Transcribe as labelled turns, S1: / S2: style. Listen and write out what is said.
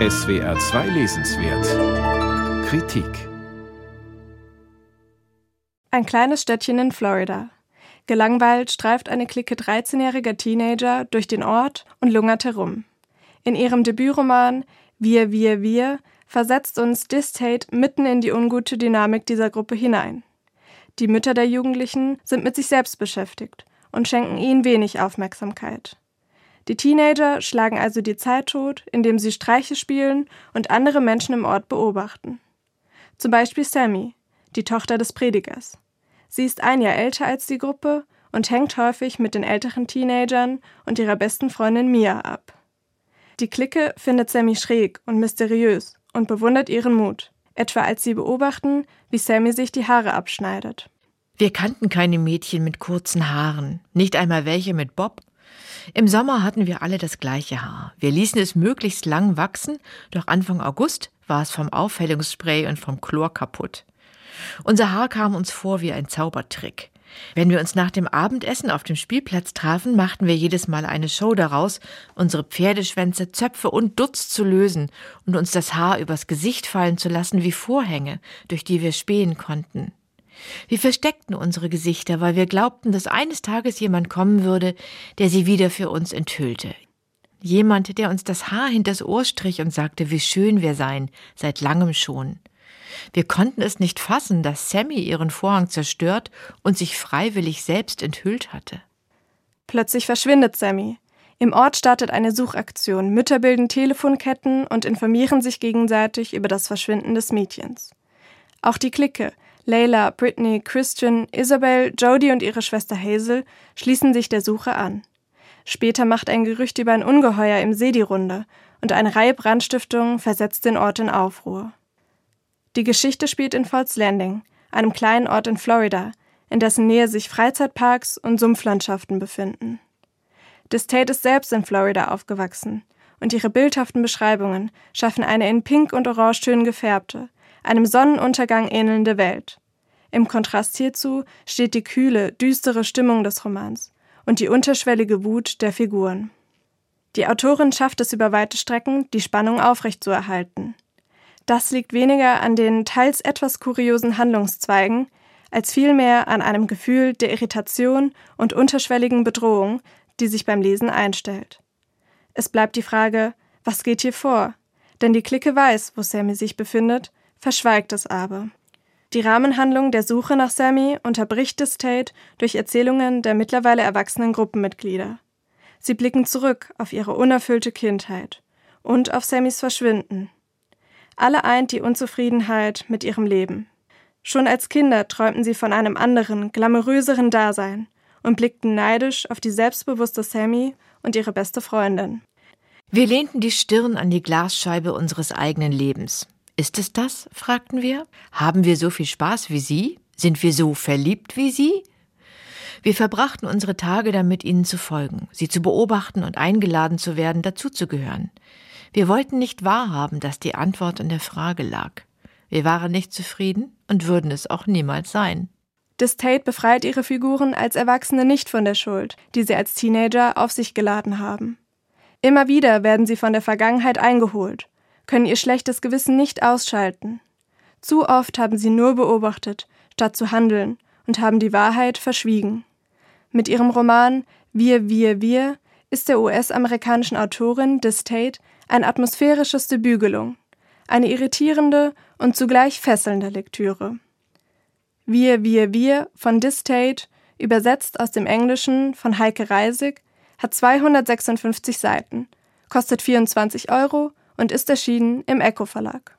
S1: SWR 2 Lesenswert Kritik
S2: Ein kleines Städtchen in Florida. Gelangweilt streift eine Clique 13-jähriger Teenager durch den Ort und lungert herum. In ihrem Debütroman Wir, wir, wir versetzt uns Distate mitten in die ungute Dynamik dieser Gruppe hinein. Die Mütter der Jugendlichen sind mit sich selbst beschäftigt und schenken ihnen wenig Aufmerksamkeit. Die Teenager schlagen also die Zeit tot, indem sie Streiche spielen und andere Menschen im Ort beobachten. Zum Beispiel Sammy, die Tochter des Predigers. Sie ist ein Jahr älter als die Gruppe und hängt häufig mit den älteren Teenagern und ihrer besten Freundin Mia ab. Die Clique findet Sammy schräg und mysteriös und bewundert ihren Mut, etwa als sie beobachten, wie Sammy sich die Haare abschneidet.
S3: Wir kannten keine Mädchen mit kurzen Haaren, nicht einmal welche mit Bob im Sommer hatten wir alle das gleiche Haar. Wir ließen es möglichst lang wachsen, doch Anfang August war es vom Aufhellungsspray und vom Chlor kaputt. Unser Haar kam uns vor wie ein Zaubertrick. Wenn wir uns nach dem Abendessen auf dem Spielplatz trafen, machten wir jedes Mal eine Show daraus, unsere Pferdeschwänze, Zöpfe und Dutz zu lösen und uns das Haar übers Gesicht fallen zu lassen wie Vorhänge, durch die wir spähen konnten. Wir versteckten unsere Gesichter, weil wir glaubten, dass eines Tages jemand kommen würde, der sie wieder für uns enthüllte. Jemand, der uns das Haar hinters Ohr strich und sagte, wie schön wir seien, seit langem schon. Wir konnten es nicht fassen, dass Sammy ihren Vorhang zerstört und sich freiwillig selbst enthüllt hatte.
S2: Plötzlich verschwindet Sammy. Im Ort startet eine Suchaktion. Mütter bilden Telefonketten und informieren sich gegenseitig über das Verschwinden des Mädchens. Auch die Clique, Layla, Brittany, Christian, Isabel, Jodie und ihre Schwester Hazel schließen sich der Suche an. Später macht ein Gerücht über ein Ungeheuer im See die Runde und eine Reihe Brandstiftungen versetzt den Ort in Aufruhr. Die Geschichte spielt in Falls Landing, einem kleinen Ort in Florida, in dessen Nähe sich Freizeitparks und Sumpflandschaften befinden. Distate ist selbst in Florida aufgewachsen und ihre bildhaften Beschreibungen schaffen eine in Pink und Orangetönen gefärbte, einem Sonnenuntergang ähnelnde Welt. Im Kontrast hierzu steht die kühle, düstere Stimmung des Romans und die unterschwellige Wut der Figuren. Die Autorin schafft es über weite Strecken, die Spannung aufrechtzuerhalten. Das liegt weniger an den teils etwas kuriosen Handlungszweigen, als vielmehr an einem Gefühl der Irritation und unterschwelligen Bedrohung, die sich beim Lesen einstellt. Es bleibt die Frage, was geht hier vor? Denn die Clique weiß, wo Sammy sich befindet verschweigt es aber. Die Rahmenhandlung der Suche nach Sammy unterbricht das Tate durch Erzählungen der mittlerweile erwachsenen Gruppenmitglieder. Sie blicken zurück auf ihre unerfüllte Kindheit und auf Sammys Verschwinden. Alle eint die Unzufriedenheit mit ihrem Leben. Schon als Kinder träumten sie von einem anderen, glamouröseren Dasein und blickten neidisch auf die selbstbewusste Sammy und ihre beste Freundin.
S3: Wir lehnten die Stirn an die Glasscheibe unseres eigenen Lebens. Ist es das? fragten wir. Haben wir so viel Spaß wie Sie? Sind wir so verliebt wie Sie? Wir verbrachten unsere Tage damit, ihnen zu folgen, sie zu beobachten und eingeladen zu werden, dazuzugehören. Wir wollten nicht wahrhaben, dass die Antwort in der Frage lag. Wir waren nicht zufrieden und würden es auch niemals sein.
S2: Distate befreit ihre Figuren als Erwachsene nicht von der Schuld, die sie als Teenager auf sich geladen haben. Immer wieder werden sie von der Vergangenheit eingeholt können ihr schlechtes Gewissen nicht ausschalten. Zu oft haben sie nur beobachtet, statt zu handeln, und haben die Wahrheit verschwiegen. Mit ihrem Roman Wir, wir, wir ist der US-amerikanischen Autorin Distate ein atmosphärisches Debüt gelungen, eine irritierende und zugleich fesselnde Lektüre. Wir, wir, wir von Distate, übersetzt aus dem Englischen von Heike Reisig, hat 256 Seiten, kostet 24 Euro und ist erschienen im Echo Verlag.